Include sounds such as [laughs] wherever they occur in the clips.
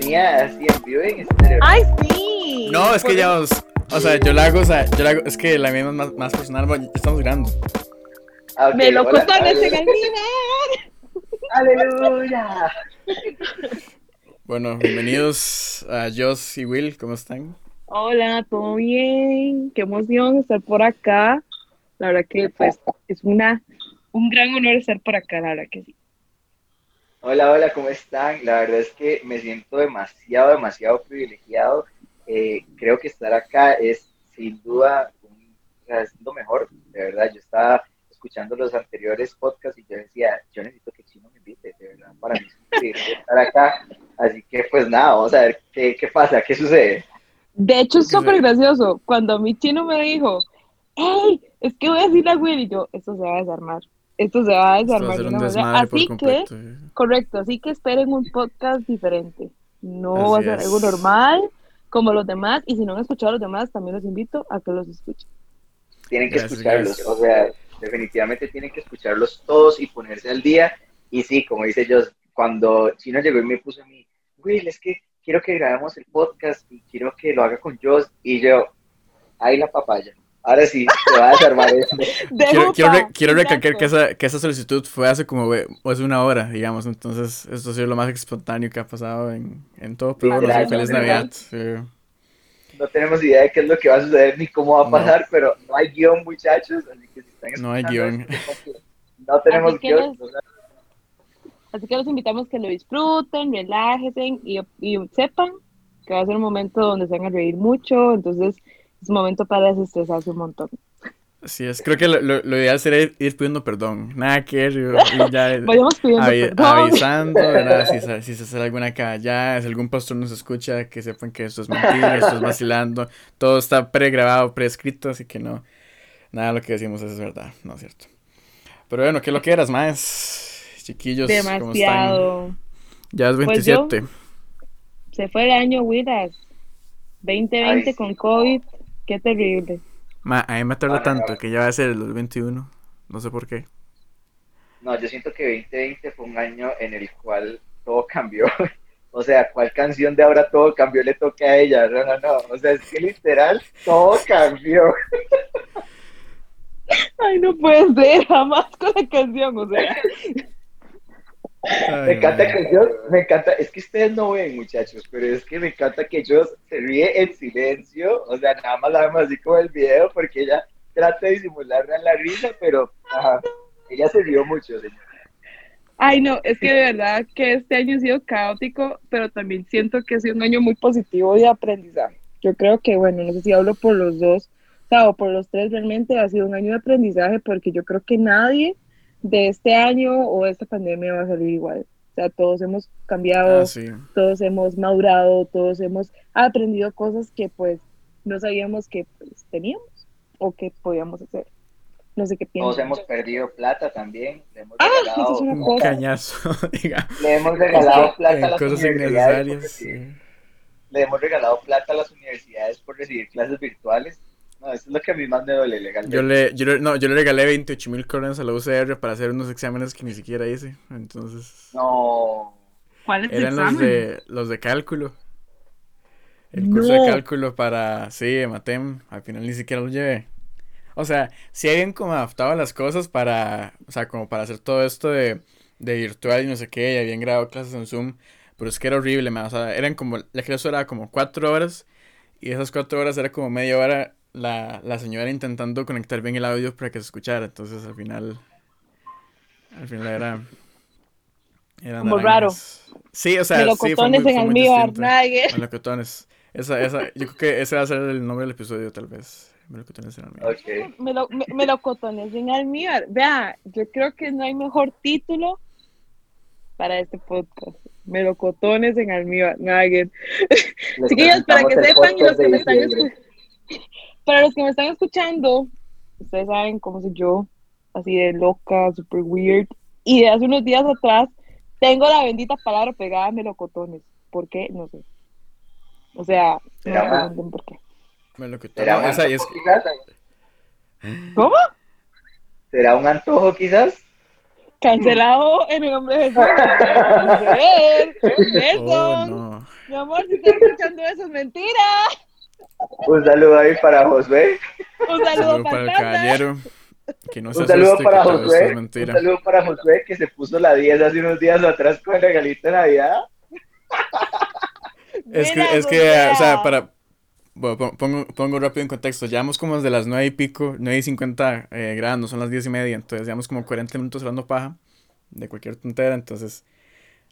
venía así en vivo en estéreo. ¡Ay, sí! No, es que ya os. O sea, yo la hago, o sea, yo la hago. Es que la mía es más, más personal, bueno, ya estamos grabando. Ah, Me lo hola. ¡Aleluya! Bueno, bienvenidos a Joss y Will, ¿cómo están? Hola, ¿todo bien? Qué emoción estar por acá. La verdad que pues es una un gran honor estar por acá, la verdad que sí. Hola, hola, ¿cómo están? La verdad es que me siento demasiado, demasiado privilegiado. Eh, creo que estar acá es sin duda un, o sea, es lo mejor, de verdad. Yo estaba escuchando los anteriores podcasts y yo decía, yo necesito que Chino me invite, de verdad, para mí es [laughs] estar acá. Así que pues nada, vamos a ver qué, qué pasa, qué sucede. De hecho, es ¿Qué súper gracioso. Cuando mi chino me dijo, hey, es que voy a decirle a Will, y yo, esto se va a desarmar. Esto se va a Esto va a desarmar. ser de un una manera". desmadre por Así que, eh. correcto, así que esperen un podcast diferente. No va a Así ser es. algo normal como los demás. Y si no han escuchado a los demás, también los invito a que los escuchen. Tienen que Gracias, escucharlos, gracias. o sea, definitivamente tienen que escucharlos todos y ponerse al día. Y sí, como dice yo, cuando Chino llegó y me puso a mí, Will, es que quiero que grabemos el podcast y quiero que lo haga con Joss. Y yo, ahí la papaya. Ahora sí, se va a desarmar esto. [laughs] Quiero, quiero, re- quiero recalcar que esa, que esa solicitud fue hace como hace una hora, digamos. Entonces, esto ha sido lo más espontáneo que ha pasado en, en todo. Pero bueno, sí, Gracias, feliz. Navidad. sí. No tenemos idea de qué es lo que va a suceder ni cómo va a No. pasar, pero no hay guion, muchachos. Así que si están No hay guion. No tenemos Así que guion. les- Así que los invitamos que lo disfruten, relájense y, y sepan que va a ser un momento donde se van a reír mucho. Entonces, es un momento para desestresarse un montón. Así es. Creo que lo, lo, lo ideal sería ir, ir pidiendo perdón. Nada que ir, y ya [laughs] Vayamos pidiendo avi- perdón. avisando, ¿verdad? Si, se- si se sale alguna cagada, si algún pastor nos escucha, que sepan que esto es mentira, esto es vacilando. Todo está pregrabado, prescrito, así que no. Nada de lo que decimos es verdad, no es cierto. Pero bueno, ¿qué lo que eras, más? Chiquillos, ¿cómo están? Demasiado. Ya es Pues yo- 27. Se fue el año, Wiras. 2020 Ay, con. COVID. Qué terrible. Ma, a mí me tarda tanto que ya va a ser el 2021. No sé por qué. No, yo siento que 2020 fue un año en el cual todo cambió. [laughs] O sea, ¿cuál canción de ahora todo cambió le toca a ella? No, no, no. O sea, es que literal todo cambió. [laughs] Ay, no puede ser, jamás con la canción, o sea. [laughs] Me encanta que yo, me encanta, es que ustedes no ven, muchachos, pero es que me encanta que yo se ríe en silencio. O sea, nada más la vemos así como el video porque ella trata de disimular la risa, pero ajá, ella se rió mucho, señor. Ay, no, es que de verdad que este año ha sido caótico, pero también siento que ha sido un año muy positivo de aprendizaje. Yo creo que, bueno, no sé si hablo por los dos, o sea, o por los tres realmente, ha sido un año de aprendizaje porque yo creo que nadie de este año o de esta pandemia va a salir igual. O sea, todos hemos cambiado, Ah, sí. todos hemos madurado, todos hemos aprendido cosas que pues no sabíamos que pues, teníamos o que podíamos hacer. No sé qué Todos piensan. hemos perdido plata también. Le hemos Ah, regalado, eso es una Un cosa. cañazo, [laughs] diga. le hemos regalado plata a En las cosas universidades. innecesarias. sí. Le hemos regalado plata a las universidades por recibir clases virtuales. No, eso es lo que a mí más me duele legalmente. Yo le, yo le, no, yo le regalé 28 mil coronas a la UCR para hacer unos exámenes que ni siquiera hice. Entonces, No. ¿Cuál es eran los de, los de cálculo. El curso No. de cálculo para, sí, Matem. Al final ni siquiera lo llevé. O sea, sí habían como adaptado las cosas para, o sea, como para hacer todo esto de, de virtual y no sé qué, y habían grabado clases en Zoom, pero es que era horrible, man. O sea, eran como, la clase era como cuatro horas, y esas cuatro horas era como media hora la, la señora intentando conectar bien el audio para que se escuchara, entonces al final, al final era... eran Como naranjas. Sí, o sea, sí, fue Melocotones muy, en fue muy almíbar, nadie. Melocotones. Esa, esa, yo creo que ese va a ser el nombre del episodio, tal vez. Melocotones en almíbar. Ok. Me lo, me, melocotones en almíbar. Vea, yo creo que no hay mejor título para este podcast. Melocotones en almíbar. Nadie. Chiquillos, para que sepan y los que me están escuchando, para los que me están escuchando, ustedes saben cómo soy yo, así de loca, super weird. Y de hace unos días atrás tengo la bendita palabra pegada a melocotones. ¿Por qué? No sé. O sea, no me pregunten por qué. ¿Cómo? ¿Será un antojo quizás? Cancelado en el nombre de Jesús. [laughs] Ver. oh, Perdón. no. Mi amor, si estás escuchando eso, es mentira. Un saludo ahí para Josué. Un saludo, para el caballero. Que no se un saludo asuste, para Josué. es Un saludo para Josué que se puso la 10 hace unos días atrás con el regalito de Navidad. Es que, es que, o sea, para. Bueno, pon- pongo, pongo rápido en contexto. Llevamos como desde las 9 y pico, 9 y 50 eh, grabando, son las 10 y media. Entonces, llevamos como 40 minutos hablando paja de cualquier tontera. Entonces,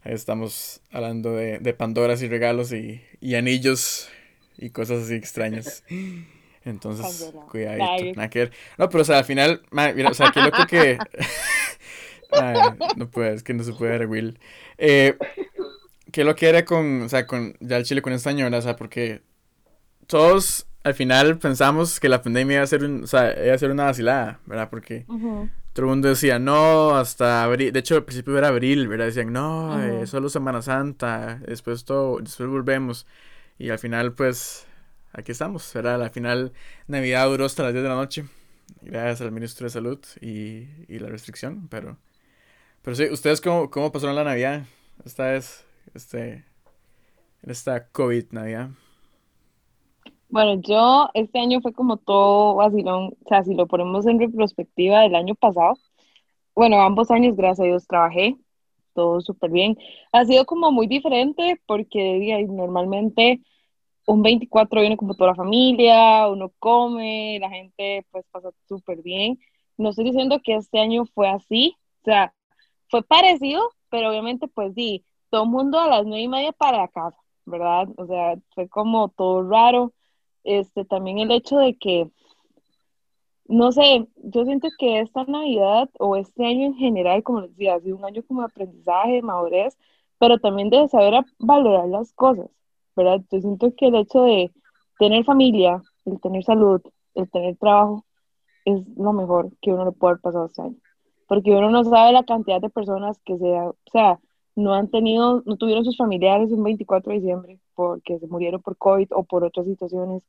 ahí estamos hablando de, de Pandoras y regalos y, y anillos y cosas así extrañas. Entonces, cuidadito, Ay. nada que ver. No, pero o sea, al final, mira, o sea, qué loco que. [laughs] Ay, no puede, es que no se puede ver, Will. Eh, qué lo que era con, o sea, con ya el Chile con año, ¿verdad? O sea, porque todos al final pensamos que la pandemia iba a ser, un, o sea, iba a ser una vacilada, ¿verdad? Porque Ujú. todo el mundo decía, no, hasta abril, de hecho al principio era abril, ¿verdad? Decían, no, eh, Ujú. solo Semana Santa, después todo, después volvemos. Y al final, pues, aquí estamos, ¿verdad? Al final, Navidad duró hasta las 10 de la noche, gracias al ministro de Salud y, y la restricción, pero, pero sí, ¿ustedes cómo, cómo pasaron la Navidad? Esta vez, este, esta COVID Navidad. Bueno, yo este año fue como todo vacilón, o sea, si lo ponemos en retrospectiva del año pasado, bueno, ambos años, gracias a Dios, trabajé, todo súper bien. Ha sido como muy diferente porque normalmente un 24 viene como toda la familia, uno come, la gente pues pasa súper bien. No estoy diciendo que este año fue así, o sea, fue parecido, pero obviamente pues sí, todo el mundo a las nueve y media para casa, ¿verdad? O sea, fue como todo raro. Este, también el hecho de que, no sé, yo siento que esta Navidad o este año en general, como les decía, ha sido un año como de aprendizaje, de madurez, pero también de saber valorar las cosas, ¿verdad? Yo siento que el hecho de tener familia, el tener salud, el tener trabajo, es lo mejor que uno le puede haber pasado este año. Porque uno no sabe la cantidad de personas que sea, o sea, no han tenido, no tuvieron sus familiares un 24 de diciembre porque se murieron por COVID o por otras situaciones,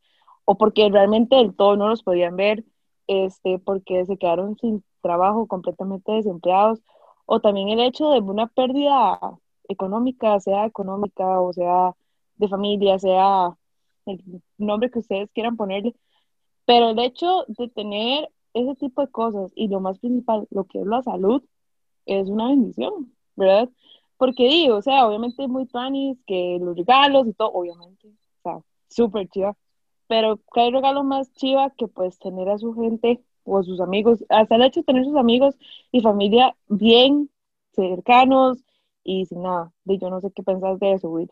o porque realmente del todo no los podían ver, este, porque se quedaron sin trabajo, completamente desempleados, o también el hecho de una pérdida económica, sea económica o sea de familia, sea el nombre que ustedes quieran ponerle, pero el hecho de tener ese tipo de cosas y lo más principal, lo que es la salud, es una bendición, ¿verdad? Porque digo, o sea, obviamente muy tuanis, que los regalos y todo, obviamente, o sea, súper chiva, pero que hay regalos más chiva que pues tener a su gente o sus amigos, hasta el hecho de tener sus amigos y familia bien cercanos y sin nada, yo no sé qué pensás de eso, Will.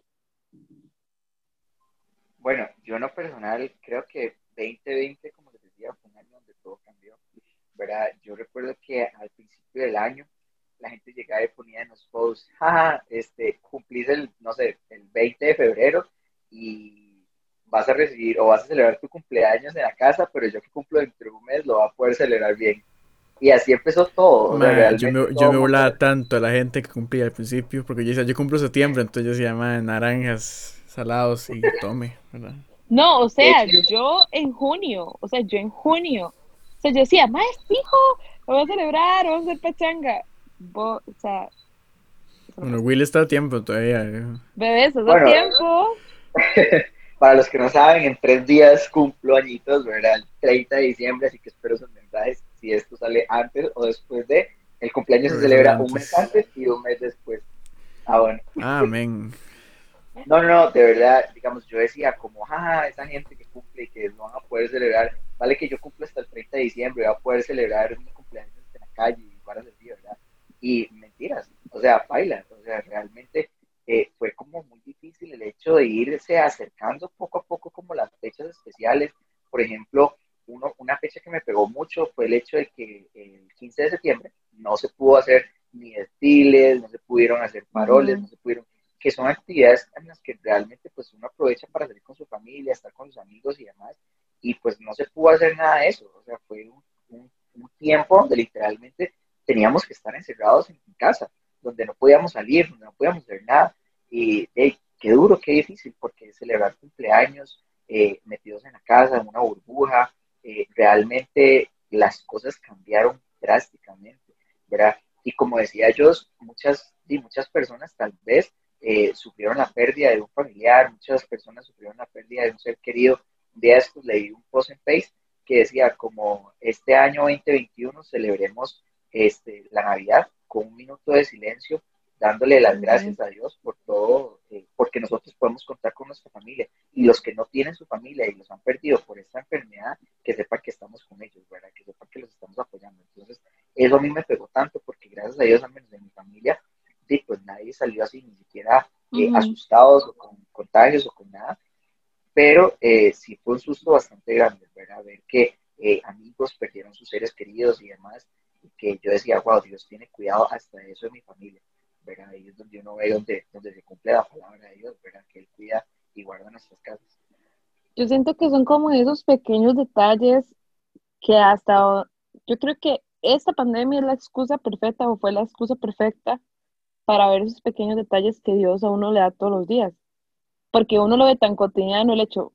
Bueno, yo en lo personal creo que 2020, como les decía, fue un año donde todo cambió. ¿verdad? Yo recuerdo que al principio del año la gente llegaba y ponía en los posts, jaja, este, cumplís el, no sé, el 20 de febrero y vas a recibir o vas a celebrar tu cumpleaños en la casa, pero yo que cumplo dentro de un mes lo va a poder celebrar bien. Y así empezó todo. o sea, Ma, yo me, todo yo me burlaba tanto a la gente que cumplía al principio, porque yo decía, yo cumplo septiembre, entonces yo decía, ma, naranjas, salados y tome, ¿verdad? No, o sea, yo en junio, o sea, yo en junio, o sea, yo decía, maestro, hijo, lo voy a celebrar, vamos a hacer pachanga. Bo- o sea, Bueno. Will está a tiempo todavía. eh. bebés, hace Bueno. tiempo. [laughs] Para los que no saben, en tres días cumplo añitos, ¿verdad? El 30 de diciembre, así que espero sus mensajes si esto sale antes o después de. El cumpleaños se celebra antes. un mes antes y un mes después. Ah, bueno. Amén. No, no, no, de verdad, digamos, yo decía como, jaja, esa gente que cumple y que no van a poder celebrar, vale que yo cumplo hasta el 30 de diciembre, voy a poder celebrar mi cumpleaños en la calle y varas así, ¿verdad? Y mentiras, o sea, baila, o sea, realmente eh, fue como muy difícil el hecho de irse acercando poco a poco como las fechas especiales. Por ejemplo, uno, una fecha que me pegó mucho fue el hecho de que el 15 de septiembre no se pudo hacer ni desfiles, no se pudieron hacer paroles, no se pudieron que son actividades en las que realmente pues uno aprovecha para salir con su familia, estar con sus amigos y demás, y pues no se pudo hacer nada de eso, o sea, fue un, un- un tiempo donde literalmente teníamos que estar encerrados en casa, donde no podíamos salir, donde no podíamos hacer nada, y hey, qué duro, qué difícil, porque celebrar cumpleaños eh, metidos en la casa, en una burbuja, eh, realmente las cosas cambiaron drásticamente, ¿verdad? Y como decía yo, muchas, y muchas personas tal vez eh, sufrieron la pérdida de un familiar, muchas personas sufrieron la pérdida de un ser querido. Un día después leí un post en Facebook que decía como este año 2021 celebremos este, la Navidad con un minuto de silencio, dándole las gracias a Dios por todo, eh, porque nosotros podemos contar con nuestra familia y los que no tienen su familia y los han perdido por esta enfermedad, que sepan que estamos con ellos, ¿verdad? Que sepan que los estamos apoyando. Entonces, eso a mí me pegó tanto porque gracias a Dios, al menos de mi familia, sí, pues nadie salió así, ni siquiera eh, asustados o con contagios o con nada, pero eh, sí fue un susto bastante grande, ¿verdad? Ver que eh, amigos perdieron sus seres queridos y demás, que yo decía, wow, Dios tiene cuidado hasta eso de mi familia, ¿verdad? Ahí es donde uno ve donde, donde se cumple la palabra de Dios, ¿verdad? Que Él cuida y guarda nuestras casas. Yo siento que son como esos pequeños detalles que hasta, yo creo que esta pandemia es la excusa perfecta o fue la excusa perfecta para ver esos pequeños detalles que Dios a uno le da todos los días. Porque uno lo ve tan cotidiano, el hecho,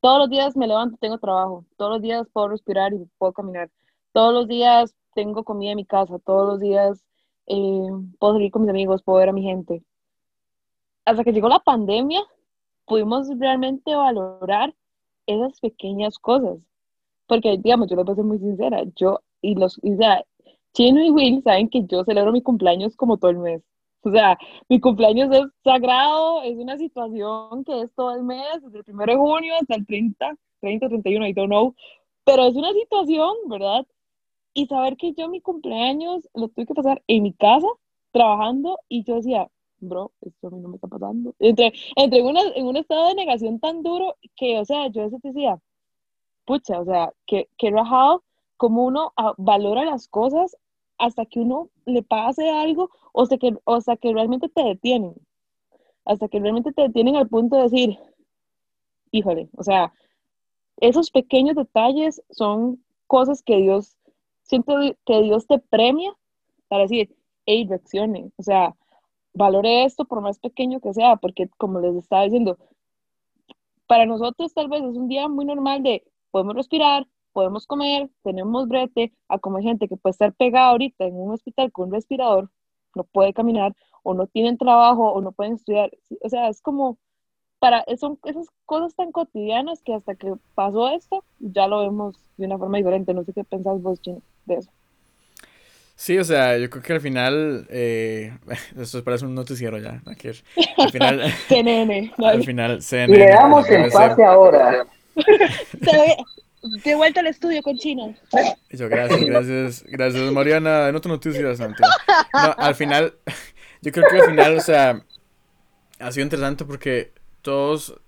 todos los días me levanto, tengo trabajo, todos los días puedo respirar y puedo caminar, todos los días tengo comida en mi casa, todos los días eh, puedo salir con mis amigos, puedo ver a mi gente. Hasta que llegó la pandemia, pudimos realmente valorar esas pequeñas cosas. Porque, digamos, yo les voy a ser muy sincera, yo y los, o sea, Chino y Will saben que yo celebro mi cumpleaños como todo el mes. O sea, mi cumpleaños es sagrado, es una situación que es todo el mes, desde el 1 de junio hasta el 30, 30, 31, I don't know, pero es una situación, ¿verdad? Y saber que yo mi cumpleaños lo tuve que pasar en mi casa, trabajando, y yo decía, bro, esto a mí no me está pasando. Entre, entre una, en un estado de negación tan duro que, o sea, yo a decía, pucha, o sea, que, que rajado como uno valora las cosas hasta que uno le pase algo o hasta que, o sea, que realmente te detienen. Hasta que realmente te detienen al punto de decir, híjole, o sea, esos pequeños detalles son cosas que Dios, siento que Dios te premia para decir, hey, reaccione, o sea, valore esto por más pequeño que sea, porque como les estaba diciendo, para nosotros tal vez es un día muy normal de podemos respirar, podemos comer, tenemos brete, a como hay gente que puede estar pegada ahorita en un hospital con un respirador, no puede caminar, o no tienen trabajo, o no pueden estudiar. O sea, es como, para, son esas cosas tan cotidianas que hasta que pasó esto, ya lo vemos de una forma diferente. No sé qué pensás vos, Chino, de eso. Sí, o sea, yo creo que al final, eh, [laughs] esto parece un noticiero ya, al final, [laughs] CNN, [laughs] al final, CNN. Le damos el pase ahora. De vuelta al estudio con Chino. Yo, gracias, gracias, gracias, Mariana. En otra noticia, Santi. No, al final, yo creo que al final, o sea, ha sido interesante porque todos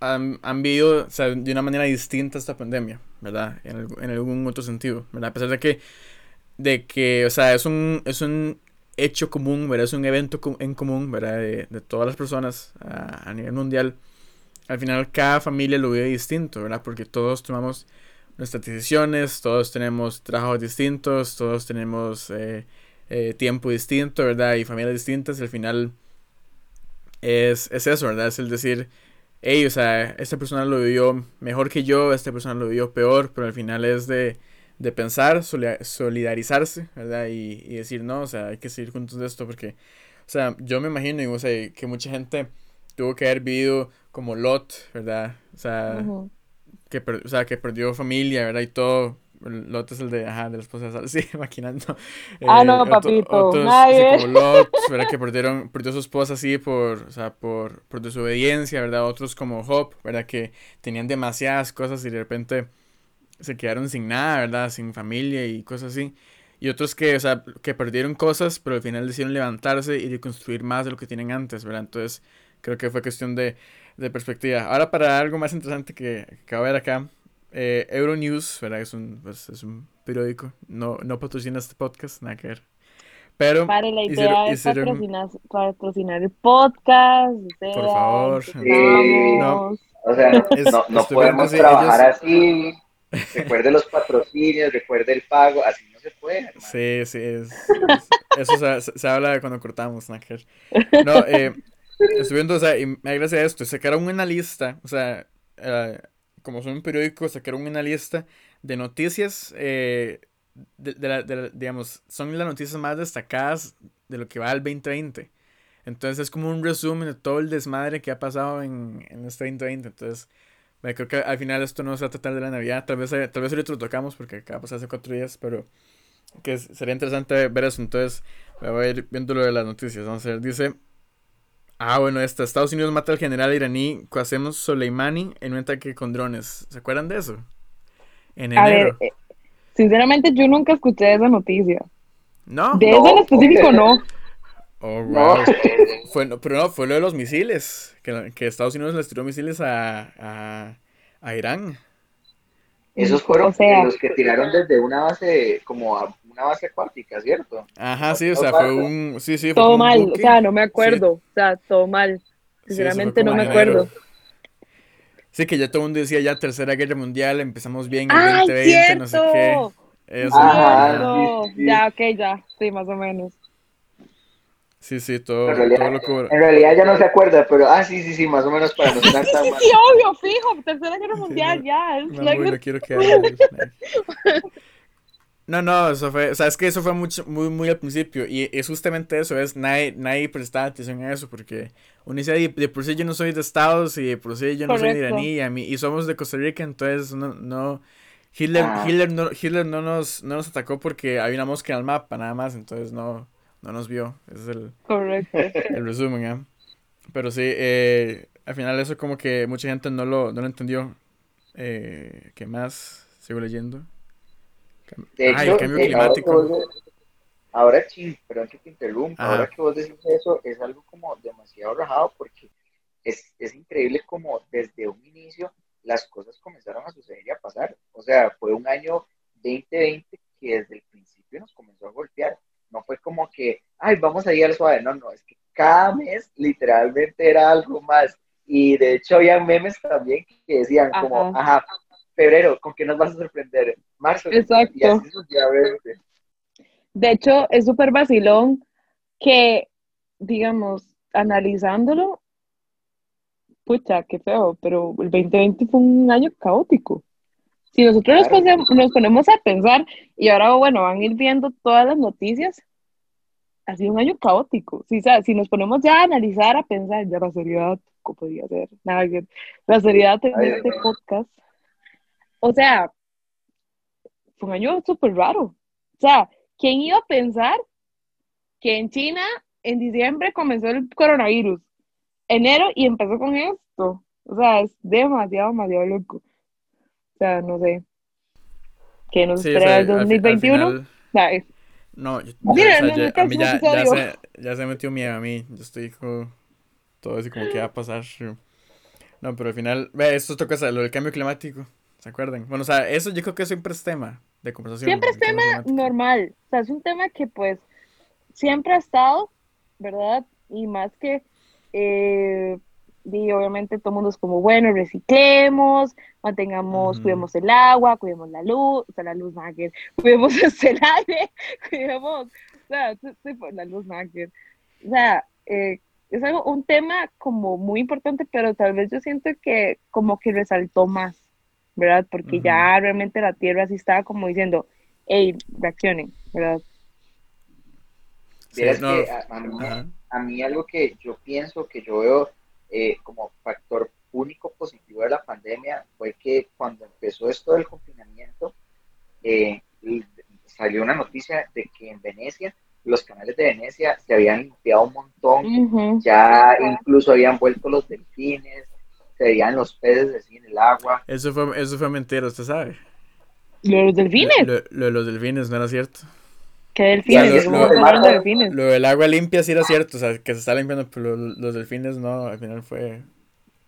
han, han vivido o sea, de una manera distinta esta pandemia, ¿verdad? En, en, algún otro sentido, ¿verdad? A pesar de que, de que o sea, es un, es un hecho común, ¿verdad? Es un evento en común, ¿verdad? De, de todas las personas a, a nivel mundial al final cada familia lo vive distinto, ¿verdad? Porque todos tomamos nuestras decisiones, todos tenemos trabajos distintos, todos tenemos eh, eh, tiempo distinto, ¿verdad? Y familias distintas, al final es, es, eso, ¿verdad? Es el decir, hey, o sea, esta persona lo vivió mejor que yo, esta persona lo vivió peor, pero al final es de, de pensar, solidarizarse, ¿verdad? Y, y, decir, no, o sea, hay que seguir juntos de esto, porque, o sea, yo me imagino, o sea, que mucha gente tuvo que haber vivido como Lot, ¿verdad? O sea, que, o sea, que perdió familia, ¿verdad? Y todo. Lot es el de, ajá, de la esposa de [laughs] sí, maquinando. Ah, no, eh, papito. Otros, así como Lot, ¿verdad? Que perdieron, perdió su esposa así por, o sea, por, por desobediencia, ¿verdad? Otros como Job, ¿verdad? Que tenían demasiadas cosas y de repente se quedaron sin nada, ¿verdad? Sin familia y cosas así. Y otros que, o sea, que perdieron cosas, pero al final decidieron levantarse y reconstruir más de lo que tienen antes, ¿verdad? Entonces, creo que fue cuestión de de perspectiva. Ahora para algo más interesante que, que acabo de ver acá, eh, Euronews, ¿verdad? Es un, pues, es un periódico, no, no patrocina este podcast, nada que ver. Pero Vale, la idea es patrocinar, patrocinar, el podcast. por favor. no, o sea, [laughs] no, no podemos trabajar así. Recuerde los patrocinios, recuerde el pago, así no se puede. Sí, sí, es, eso se, se, habla de cuando cortamos, Naker. No, eh, Estoy viendo, o sea, y me gracias a esto, sacaron una lista, o sea, uh, como son un periódico, sacaron una lista de noticias, eh, de, de, la, de, digamos, son las noticias más destacadas de lo que va al 2020. Entonces es como un resumen de todo el desmadre que ha pasado en, en este 2020. Entonces, creo que al final esto no se va a tratar de la Navidad. Tal vez, tal vez ahorita lo tocamos porque acaba de pasar hace cuatro días, pero que sería interesante ver eso. Entonces, voy a ir viendo lo de las noticias. Vamos a ver, dice... Ah, bueno, esta. Estados Unidos mata al general iraní Qasem Soleimani en un ataque con drones. ¿Se acuerdan de eso? En enero. A ver, eh, sinceramente yo nunca escuché esa noticia. ¿No? De eso en específico no. Oh, wow. fue, pero no, fue lo de los misiles. Que, que Estados Unidos les tiró misiles a, a, a Irán. Esos fueron los que tiraron desde una base, como a una base acuática, ¿cierto? Ajá, sí, o sea, fue un... Sí, sí, todo mal, o sea, no me acuerdo, o sea, todo mal. Sinceramente no me acuerdo. Sí, que ya todo el mundo decía ya Tercera Guerra Mundial, empezamos bien en 2020, no sé qué. Eso. Ajá, Ya, ok, ya, sí, más o menos. Sí, sí, todo, en realidad, todo lo que... En realidad ya no se acuerda, pero ah, sí, sí, sí, más o menos para no estar tan mal. Sí, obvio, fijo, Tercera Guerra Mundial, ya. Es no, no quiero que [laughs] No, no, eso fue, o sea, es que eso fue mucho, muy, muy al principio, y es justamente eso, es, nadie, nadie prestaba atención a eso, porque uno dice, de, por sí yo no soy de Estados, y de por sí yo no soy iraní, y, a mí, y somos de Costa Rica, entonces no, no, Hitler, ah. Hitler, no, Hitler no nos, no nos atacó porque había una mosca en el mapa, nada más, entonces no, no nos vio. Ese es el, Correcto. el resumen, ¿eh? Pero sí, eh, al final eso como que mucha gente no lo, no lo entendió. Eh, ¿Qué más? Sigo leyendo. De hecho, el cambio climático. Ahora, sí, perdón que te interrumpa, ahora que vos decís eso, es algo como demasiado rajado porque es, es increíble como desde un inicio las cosas comenzaron a suceder y a pasar. O sea, fue un año 2020 que desde el principio nos comenzó a golpear no fue como que, ay, vamos a ir al suave. No, no, es que cada mes literalmente era algo más. Y de hecho había memes también que decían como, ajá, febrero, ¿con qué nos vas a sorprender? Marzo. Exacto. Y así de hecho, es súper vacilón que, digamos, analizándolo, pucha, qué feo, pero el 2020 fue un año caótico. Si nosotros nos, ponemos, a pensar, y ahora, bueno, van a ir viendo todas las noticias, ha sido un año caótico. Si, si nos ponemos ya a analizar, a pensar, ya la seriedad, ¿cómo podría ser? Nada, la seriedad de este podcast. O sea, fue un año súper raro. O sea, ¿quién iba a pensar que en China en diciembre comenzó el coronavirus? Enero y empezó con esto. O sea, es demasiado, demasiado loco. O sea, no sé. ¿Qué nos espera el 2021? No, yo, a mí ya, ya, se, ya se metió miedo a mí. Yo estoy como todo así como que va a pasar. No, pero al final, ve, esto toca lo del cambio climático. ¿Se acuerdan? Bueno, o sea, eso yo creo que siempre es tema de conversación. Siempre es tema normal. O sea, es un tema que pues siempre ha estado, ¿verdad? Y más que eh, y obviamente todo el mundo es como, bueno, reciclemos, mantengamos, cuidemos el agua, cuidemos la luz, o sea, la luz máquina, [laughs] cuidemos el aire, [laughs] cuidemos, o sea, la luz máquina. O sea, eh, es algo, un tema como muy importante, pero tal vez yo siento que como que resaltó más, ¿verdad? Porque ya realmente la Tierra sí estaba como diciendo, hey, reaccionen, ¿verdad? Sí, que a mí algo que yo pienso, que yo veo eh, como factor único positivo de la pandemia fue que cuando empezó esto del confinamiento, eh, salió una noticia de que en Venecia, los canales de Venecia se habían limpiado un montón, ya incluso habían vuelto los delfines, se veían los peces así en el agua. Eso fue, eso fue mentira, usted sabe. ¿Lo de los delfines? Lo, de los delfines no era cierto. ¿Qué delfines? lo, delfines? lo, del agua limpia sí era cierto, o sea, que se está limpiando, pero los delfines no, al final fue,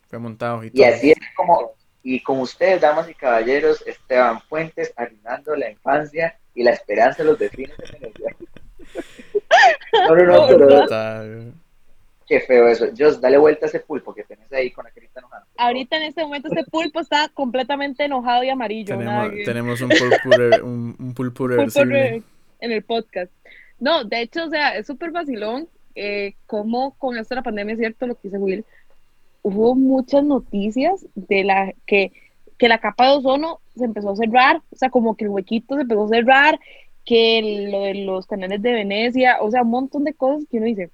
fue montado y, y así es como, y como ustedes, damas y caballeros, Esteban Fuentes, arruinando la infancia y la esperanza de los delfines en el [laughs] No, no, no, pero... Qué feo eso. Just, dale vuelta a ese pulpo que tenés ahí con la carita enojada. Ahorita en este momento ese pulpo está completamente enojado y amarillo. Tenemos, tenemos un pulpure, un, un en el podcast. No, de hecho, o sea, es súper vacilón eh, como con esto de la pandemia, es cierto lo que dice Will, hubo muchas noticias de la que, que la capa de ozono se empezó a cerrar, o sea, como que el huequito se empezó a cerrar, que lo de los canales de Venecia, o sea, un montón de cosas que uno dice,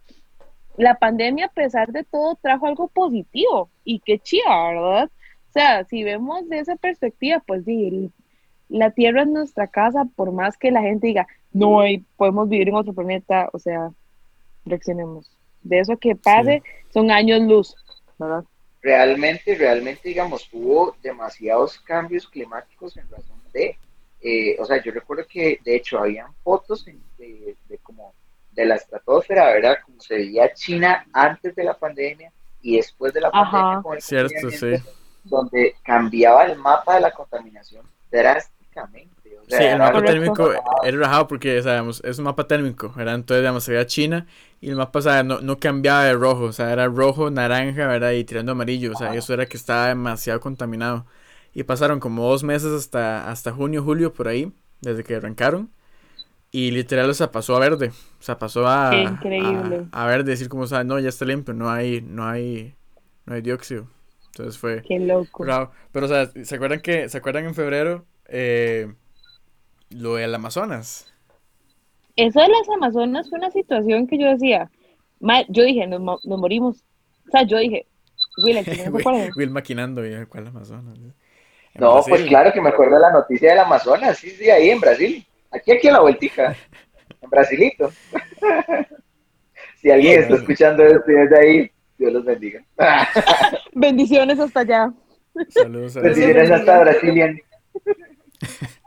la pandemia, a pesar de todo, trajo algo positivo y qué chida, ¿verdad? O sea, si vemos de esa perspectiva, pues sí, la Tierra es nuestra casa, por más que la gente diga, no, hay, podemos vivir en otro planeta, o sea, reaccionemos. De eso que pase, son años luz, ¿verdad? Realmente, realmente, digamos, hubo demasiados cambios climáticos en razón de, eh, o sea, yo recuerdo que de hecho habían fotos de, de, de la estratosfera, ¿verdad? Como se veía China antes de la pandemia y después de la pandemia. Con el Cierto, sí. Donde cambiaba el mapa de la contaminación drásticamente. sí, el mapa térmico era rajado porque, sabemos, es un mapa térmico, ¿verdad? Entonces, digamos, se veía China y el mapa, o sea, no, no, cambiaba de rojo, o sea, era rojo, naranja, ¿verdad? Y tirando amarillo, o sea, eso era que estaba demasiado contaminado. Y pasaron como dos meses hasta, hasta junio, julio, por ahí, desde que arrancaron. Y literal, o sea, pasó a verde. O sea, pasó a, increíble. a, verde, decir como, o sea, no, ya está limpio, no hay, no hay, no hay dióxido. Entonces fue... Qué loco. Pero, o sea, ¿se acuerdan que, ¿se acuerdan en febrero eh, lo del Amazonas? Eso de las Amazonas fue una situación que yo decía, yo dije, nos, nos morimos. O sea, yo dije, Will, [laughs] Will, Will maquinando, ¿cuál Amazonas? No, pues claro que me acuerdo de la noticia del Amazonas, sí, sí, ahí en Brasil. Aquí, aquí a la vueltica. En Brasilito. [laughs] si alguien está escuchando esto desde ahí, Dios los bendiga. [laughs] Bendiciones hasta allá. Saludos, Bendiciones hasta Brasilia. [laughs]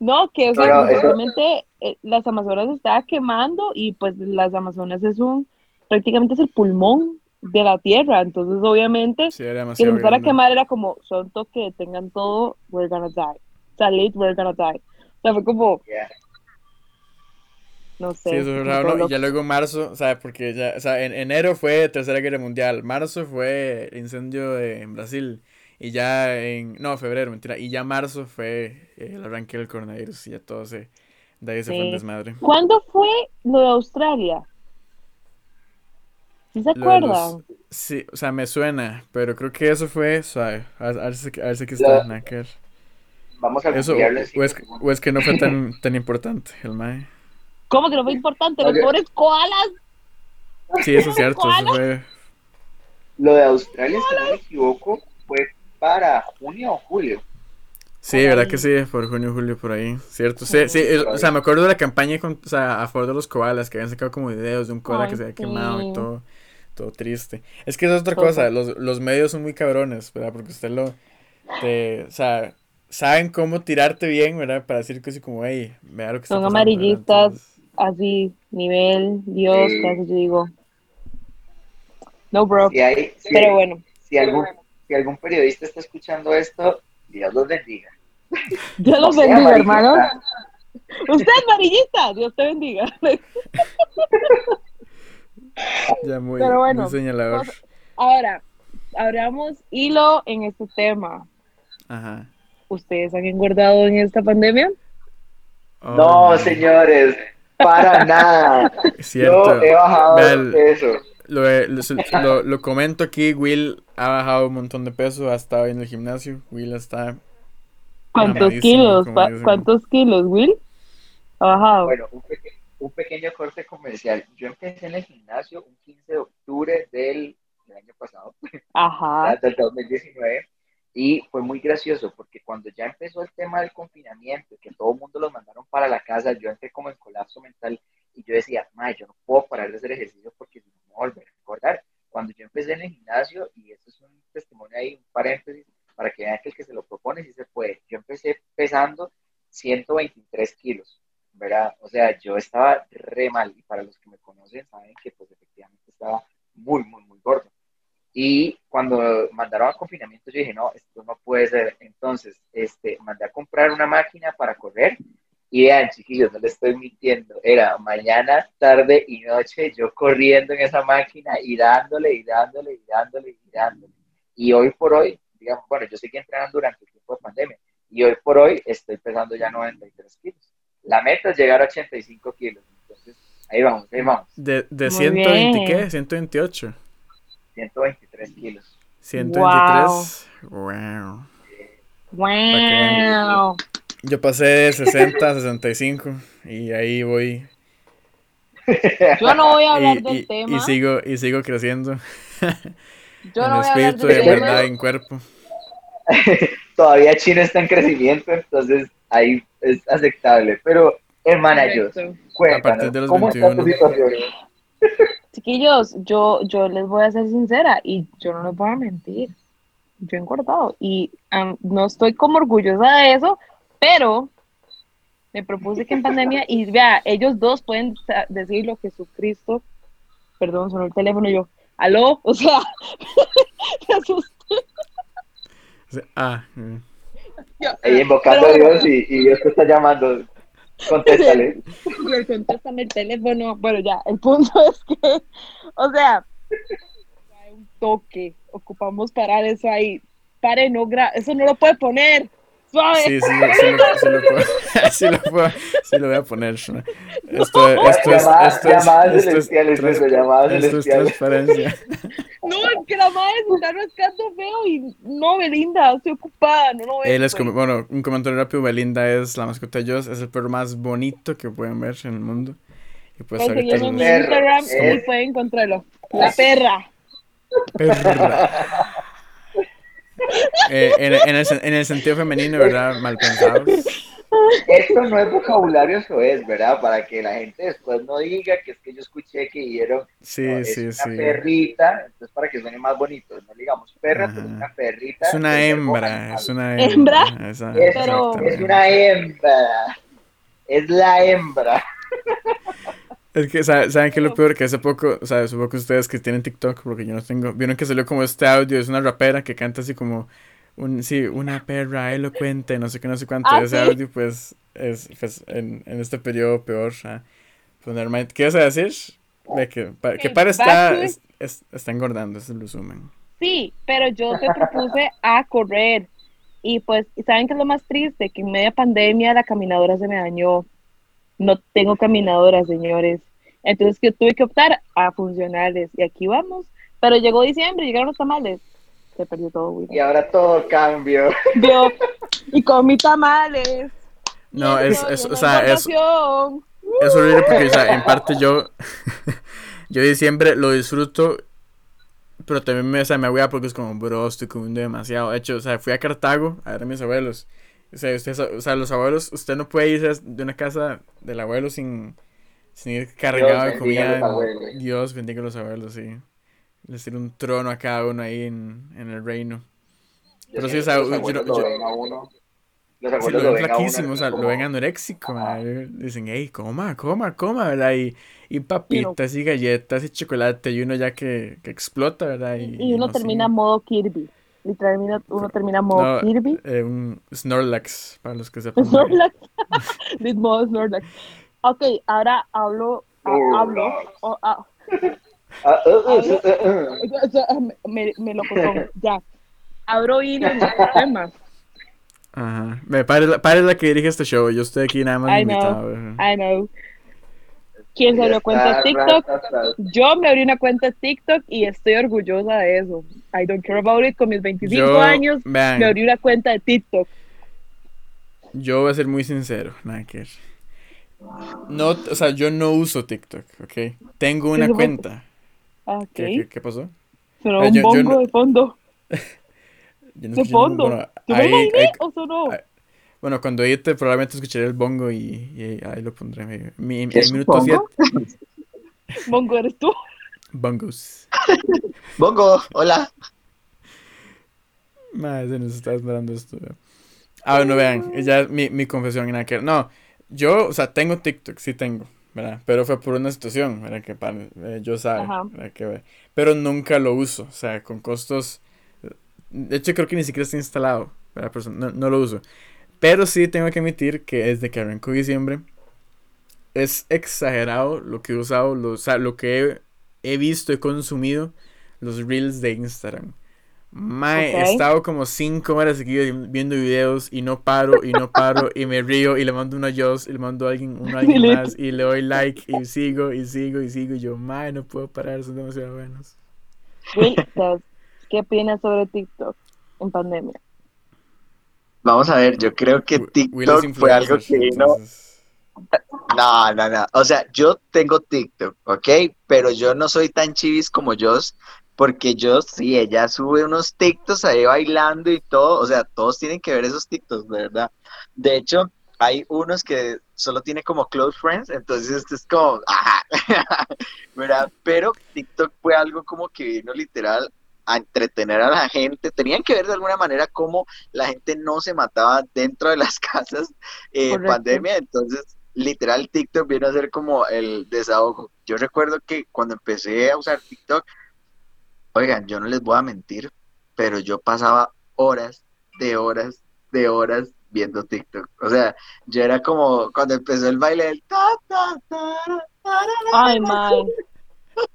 No, que o sea, realmente eh, las Amazonas estaba quemando y pues las Amazonas es un, prácticamente es el pulmón de la tierra, entonces obviamente sí, que empezar a quemar era como, son que tengan todo, we're gonna die, salid, we're gonna die, o sea, fue como, no sé. Sí, eso es raro, Y ya luego marzo, o sea, porque ya, o sea, en enero fue Tercera Guerra Mundial, marzo fue el incendio en Brasil, y ya en, no, febrero, mentira, y ya marzo fue el arranque del coronavirus, y ya todo se, de ahí se fue un desmadre. ¿Cuándo fue lo de Australia? ¿Sí se acuerdan? Sí, o sea, me suena, pero creo que eso fue, o sea, a, ver, si, a ver si está, Nacker. Vamos a eso, o es, o es, que no fue tan, [laughs] tan importante el MAE. ¿Cómo que no fue importante? Los pobres koalas. Sí, eso es cierto. Eso fue... Lo de Australia, si no me equivoco, fue para junio o julio. Sí, verdad que sí, por junio o julio por ahí, cierto. Sí, sí, o sea, me acuerdo de la campaña con, o sea, a favor de los koalas, que habían sacado como videos de un koala que se había quemado y todo, todo triste. Es que es otra cosa, los, los medios son muy cabrones, ¿verdad? Porque usted lo, te, o sea, saben cómo tirarte bien, ¿verdad? Para decir cosas como, hey, vea lo que Son amarillistas, así, nivel, Dios, sí. casi yo digo. No, bro. Si hay, si Pero bueno. Si algún, si algún periodista está escuchando esto, Dios los bendiga. Dios los bendiga, hermano. Usted es amarillista, Dios te bendiga. ya muy, Pero bueno, muy señalador. Pues, ahora, abramos hilo en este tema. Ajá. ¿Ustedes han engordado en esta pandemia? Oh, no, man. señores, para [laughs] nada. Cierto. Yo he bajado Vean, eso. Lo, lo, lo, comento aquí, Will ha bajado un montón de peso, ha estado en el gimnasio, Will está... ¿Cuántos kilos? como ¿Cu- dicen. ¿Cuántos kilos, Will? Ha bajado. Bueno, un, peque- un pequeño corte comercial. Yo empecé en el gimnasio un 15 de octubre del, del año pasado, Ajá. del 2019, y fue muy gracioso porque cuando ya empezó el tema del confinamiento, que todo el mundo los mandaron para la casa, yo entré como en colapso mental y yo decía, ma, yo no puedo parar de hacer ejercicio porque si no me voy a volver a engordar. Cuando yo empecé en el gimnasio, y esto es un testimonio ahí, un paréntesis, para que vean que el que se lo propone sí se puede. Yo empecé pesando 123 kilos, ¿verdad? O sea, yo estaba re mal, y para los que me conocen saben que pues efectivamente estaba muy, muy, muy gordo. Y cuando mandaron a confinamiento, yo dije, no, esto no puede ser. Entonces, este, mandé a comprar una máquina para correr. Y vean, chiquillos, no les estoy mintiendo. Era mañana, tarde y noche yo corriendo en esa máquina y dándole y dándole y dándole y dándole. Y hoy por hoy, digamos, bueno, yo seguí entrenando durante el tiempo de pandemia. Y hoy por hoy estoy pesando ya 93 kilos. La meta es llegar a 85 kilos. Entonces, ahí vamos, ahí vamos. ¿De, de Muy 120 bien. qué? 128. 123 kilos. 123. Wow. Wow. Yo pasé de 60 a 65 y ahí voy [laughs] Yo no voy a hablar y, del y- tema. y sigo, y sigo creciendo [laughs] Yo en no voy a hablar espíritu, del en tema. verdad, en cuerpo. [laughs] Todavía China está en crecimiento, entonces ahí es aceptable. Pero, hermana partir cuéntanos, de los ¿cómo está tu 21. situación? Chiquillos, yo, yo les voy a ser sincera y yo no les voy a mentir. Yo he engordado y am, no estoy como orgullosa de eso, pero me propuse que en pandemia, y vea, ellos dos pueden sa- decirlo, Jesucristo, perdón, sonó el teléfono y yo, aló, o sea, [laughs] me asusté. O sea, Ah, mm. Yo, invocando pero a Dios y, y Dios te está llamando. Contéstale. le el teléfono. Bueno, ya, el punto [laughs] es que, o sea, un toque, ocupamos parar eso ahí. Pare, no gra eso no lo puede poner. Suave. Sí, sí, sí, lo, sí lo puedo, [laughs] sí lo puedo, sí lo voy a poner. ¿no? Esto, [laughs] esto es, esto es, esto es, transparencia. [laughs] No, es que la madre se está rascando feo y no, Belinda, estoy ocupada, no lo veo. Él es como, bueno, un comentario rápido, Belinda es la mascota de Joss, es el perro más bonito que pueden ver en el mundo. Y pues en Instagram es- y pueden encontrarlo. La perra. perra. Eh, en, en el, sen- en el sentido femenino, ¿verdad? Mal pensados. Esto no es vocabulario, eso es, ¿verdad? Para que la gente después no diga que es que yo escuché que dijeron Sí, no, es sí, una sí. perrita, entonces para que suene más bonito, no digamos perra, Ajá. pero una perrita. Es una hembra, es una ¿Hembra? hembra. esa- Es, Pero- es una hembra, es la hembra. [laughs] Es que, ¿saben, ¿saben qué es lo peor? Que hace poco, o sea, supongo que ustedes que tienen TikTok, porque yo no tengo, vieron que salió como este audio, es una rapera que canta así como, un, sí, una perra elocuente, no sé qué, no sé cuánto, Ah, ese sí. audio, pues, es, pues, en, en este periodo peor, ah, pues, ¿qué vas a decir? De que, que para está, es- es- está engordando, ese es el resumen. Sí, pero yo te propuse a correr. Y pues, ¿saben qué es lo más triste? Que en media pandemia la caminadora se me dañó. No tengo caminadora, señores. Entonces que tuve que optar a funcionales. Y aquí vamos. Pero llegó diciembre, llegaron los tamales. Se perdió todo, güey. Y ahora todo cambió. Yo, [laughs] y comí tamales. No, es, es, o sea, es, es horrible porque, o sea, [laughs] en parte yo, [laughs] yo diciembre lo disfruto, pero también me, o sea, me agüea porque es como, bro, estoy comiendo demasiado. De hecho, o sea, fui a Cartago a ver a mis abuelos. O sea, usted, o sea, los abuelos, usted no puede irse de una casa del abuelo sin, sin ir cargado de comida. los. Dios bendiga a los abuelos, sí. Les tiene un trono a cada uno ahí en, en el reino. Pero sí, o sea, Los yo- abuelos yo- lo ven a uno. Los Sí, abuelos lo lo ven ven a uno. flaquísimo, o sea, como- lo ven anoréxico, madre. Dicen, hey, coma, coma, coma, ¿verdad? Y, y papitas y galletas y chocolate, y uno ya que, que explota, ¿verdad? Y, Y uno no termina modo Kirby. Literalmente uno termina modo No, Kirby. eh, un Snorlax, para los que sepan. Snorlax. [laughs] Modo Snorlax. Ok, ahora hablo. ah, hablo. Oh, ah, me, me lo contó. Ya. Abro hilo [laughs] en. Ajá. Me pare la, pare la que dirige este show, yo estoy aquí nada más I invitado. know. I know. ¿Quién se abrió cuenta de TikTok? Yo me abrí una cuenta de TikTok y estoy orgullosa de eso. I don't care about it. Con mis 25 Yo, años vean, me abrí una cuenta de TikTok. yo voy a ser muy sincero, ver. No, o sea, yo no uso TikTok, ¿ok? Tengo una cuenta. Ah, Ok. ¿Qué, qué, qué pasó? Sonó Ah, un yo- yo bongo no- de fondo. [laughs] Yo no De fondo. bueno, ¿Yo me ahí- imaginé ahí- o sonó? Bueno, cuando edite probablemente escucharé el bongo y, y ahí lo pondré. Mi, mi, ¿Qué el es un minuto bongo? 7. [laughs] Bongo eres tú. Bongos. [laughs] Bongo, hola. Madre, se nos está esperando esto. Ah, bueno, vean, ya mi, mi confesión en aquel. No, yo, o sea, tengo TikTok, sí tengo, ¿verdad? Pero fue por una situación, ¿verdad? Que para, eh, yo sabe. ¿verdad? Que, pero nunca lo uso, o sea, con costos. De hecho, creo que ni siquiera está instalado, ¿verdad? Pero no, no lo uso. Pero sí tengo que admitir que desde que arrancó diciembre es exagerado lo que he usado, lo, o sea, lo que he, he visto y consumido, los reels de Instagram. Mae, Ok. he estado como 5 horas seguidas viendo videos y no paro y no paro y me río y le mando uno a Joss y le mando a alguien, uno a alguien más y le doy like y sigo y sigo y sigo y yo, mae, no puedo parar, son demasiado buenos. Will, ¿qué opinas sobre TikTok en pandemia? Vamos a ver, yo creo que TikTok fue algo que vino No, no, no. O sea, yo tengo TikTok, ¿ok? Pero yo no soy tan chivis como yo, porque yo sí, ella sube unos TikToks ahí bailando y todo. O sea, todos tienen que ver esos TikToks, ¿verdad? De hecho, hay unos que solo tiene como close friends, entonces esto es como, [laughs] ajá, [laughs] ¿verdad? Pero TikTok fue algo como que vino literal a entretener a la gente. Tenían que ver de alguna manera cómo la gente no se mataba dentro de las [laughs] casas en pandemia, entonces literal TikTok vino a ser como el desahogo. Yo recuerdo que cuando empecé a usar TikTok, oigan, yo no les voy a mentir, pero yo pasaba horas de horas de horas viendo TikTok. O sea, yo era como cuando empezó el baile del ta ta ta Ay, mal.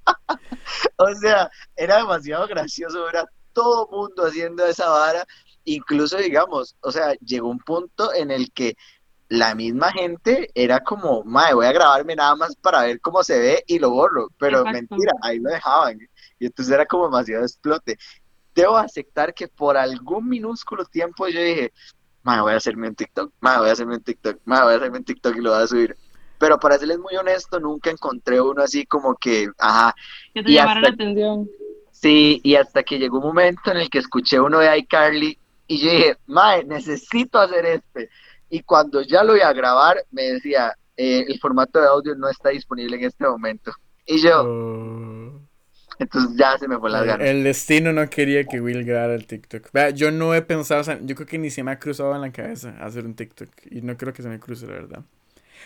[laughs] o sea, era demasiado gracioso era todo mundo haciendo esa vara, incluso digamos, o sea, llegó un punto en el que la misma gente era como, madre, voy a grabarme nada más para ver cómo se ve y lo borro, pero mentira, ahí lo dejaban. Y entonces era como demasiado explote. Debo aceptar que por algún minúsculo tiempo yo dije, madre, voy a hacerme un TikTok, madre, voy a hacerme un TikTok, madre, voy a hacerme un TikTok y lo voy a subir. Pero para serles muy honesto, nunca encontré uno así como que, ajá. Que te llamara la atención. Sí, y hasta que llegó un momento en el que escuché uno de iCarly y yo dije, madre, necesito hacer este. Y cuando ya lo iba a grabar, me decía, eh, el formato de audio no está disponible en este momento. Y yo, oh. Entonces ya se me fue la ganas. El destino no quería que Will grabara el TikTok. Vea, yo no he pensado, o sea, yo creo que ni se me ha cruzado en la cabeza hacer un TikTok. Y no creo que se me cruce, la verdad.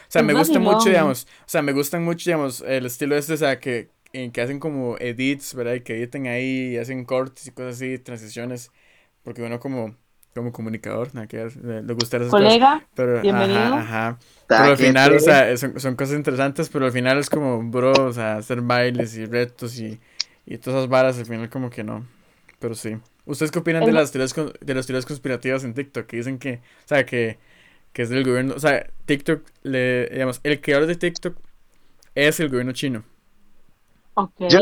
O sea, me gusta mucho, digamos, o sea, me gustan mucho, digamos, el estilo este, o sea, que, en que hacen como edits, ¿verdad? Y que editen ahí y hacen cortes y cosas así, transiciones. Porque uno como, como comunicador, nada que le gusta esas Colega, Pero, bienvenido. Ajá, ajá. Pero al final, o sea, son, son cosas interesantes, pero al final es como, bro, o sea, hacer bailes y retos y y todas esas varas al final como que no. Pero sí. ¿Ustedes qué opinan de las teorías de las teorías conspirativas en TikTok? Que dicen que, o sea, que, que es del gobierno, o sea, TikTok le digamos, el creador de TikTok es el gobierno chino. Okay. Yo,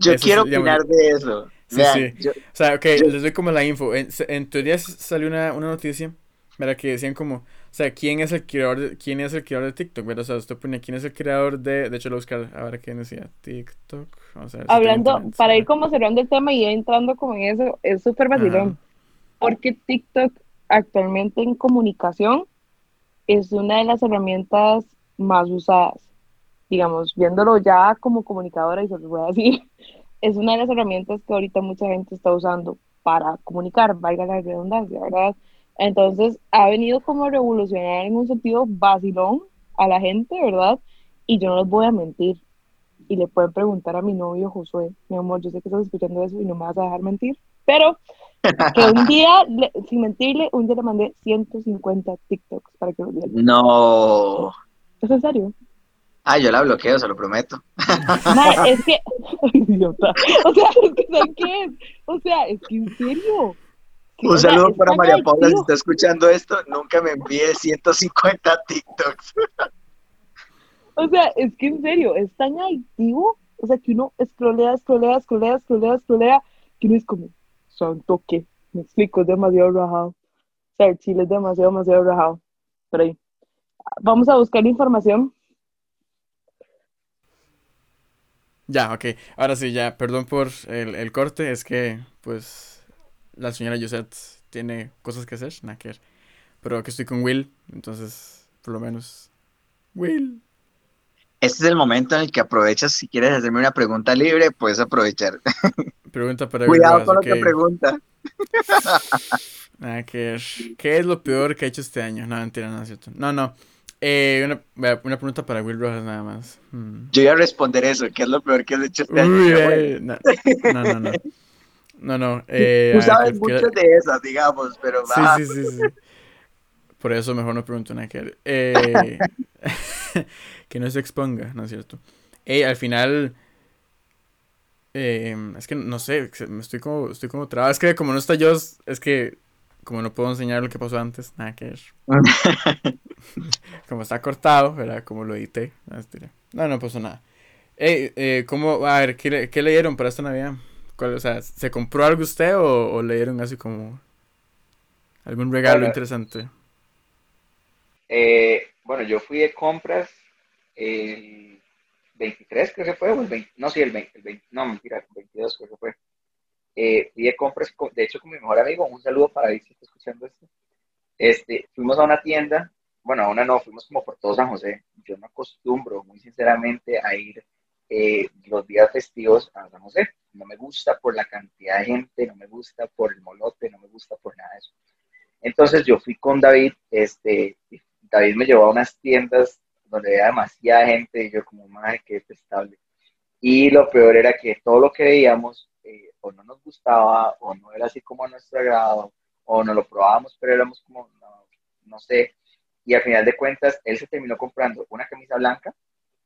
yo quiero opinar de eso. Sí, sí. o sea, ok, les doy como la info. En, en teoría salió una, una noticia, ¿verdad? Que decían como, o sea, ¿quién es el creador de, quién es el creador de TikTok? ¿verdad? O sea, usted pone quién es el creador de. De hecho, lo buscar ahora quién decía TikTok. Hablando, para ir como cerrando el tema y entrando como en eso, es súper vacilón. Porque TikTok actualmente en comunicación es una de las herramientas más usadas. Digamos, viéndolo ya como comunicadora, y se los voy a decir, [laughs] es una de las herramientas que ahorita mucha gente está usando para comunicar, valga la redundancia, ¿verdad? Entonces ha venido como a revolucionar en un sentido vacilón a la gente, ¿verdad? Y yo no les voy a mentir. Y le pueden preguntar a mi novio Josué, mi amor, yo sé que estás escuchando eso y no me vas a dejar mentir, pero [laughs] que un día, sin mentirle, un día le mandé 150 TikToks para que lo viera. No. ¿Es en serio? Ah, yo la bloqueo, se lo prometo. es [laughs] que, [laughs] idiota. O sea, es que, ¿sabes qué es? O sea, es que en serio. Un saludo para María Paula si está escuchando esto. Nunca me envíe 150 TikToks. o sea, es que en serio, es tan adictivo. O sea, que uno escrolea, escrolea, escrolea, escrolea, escrolea, que uno es como, santo que, me explico, es demasiado rajado. O sea, chile es demasiado, demasiado rajado. Pero ahí. Vamos a buscar información. Ya, ok. Ahora sí, ya, perdón por el, el corte, es que, pues, la señora Josette tiene cosas que hacer, nada que Pero que estoy con Will, entonces, por lo menos, Will. Este es el momento en el que aprovechas, si quieres hacerme una pregunta libre, puedes aprovechar. [laughs] Pregunta para Cuidado con lo que pregunta. [laughs] Nada que ¿Qué es lo peor que ha hecho este año? No, mentira, no es cierto. No, no. Eh, una, una, pregunta para Will Rojas nada más. Hmm. Yo iba a responder eso. ¿Qué es lo peor que has hecho este año? no, no, no. No, no. [laughs] Eh, Tú sabes mucho de esas, digamos, pero Sí, sí, sí, sí. Por eso mejor no pregunto nada que eh, [laughs] que no se exponga, ¿no es cierto? Ey, al final. Eh, es que no sé, me estoy como, estoy como trabado. Es que como no está yo, es que como no puedo enseñar lo que pasó antes, nada que ver. [laughs] como está cortado, ¿verdad? Como lo edité. No, no pasó nada. Ey, eh, ¿cómo? A ver, ¿qué, ¿qué leyeron para esta Navidad? o sea, ¿se compró algo usted o, le dieron así como algún regalo interesante? Eh, bueno, yo fui de compras el 23, creo que fue, o el 20, no, sí, el 20, el 20 no, mentira, el 22 creo que fue. Eh, fui de compras, de hecho, con mi mejor amigo, un saludo para él si está escuchando esto. Este, fuimos a una tienda, bueno, a una no, fuimos como por todo San José. Yo no acostumbro, muy sinceramente, a ir eh, los días festivos a San José. No me gusta por la cantidad de gente, no me gusta por el molote, no me gusta por nada de eso. Entonces yo fui con David, este, David me llevó a unas tiendas donde había demasiada gente y yo como, madre, qué detestable. Y lo peor era que todo lo que veíamos eh, o no nos gustaba o no era así como a nuestro agrado o no lo probábamos, pero éramos como, no, no sé. Y al final de cuentas, él se terminó comprando una camisa blanca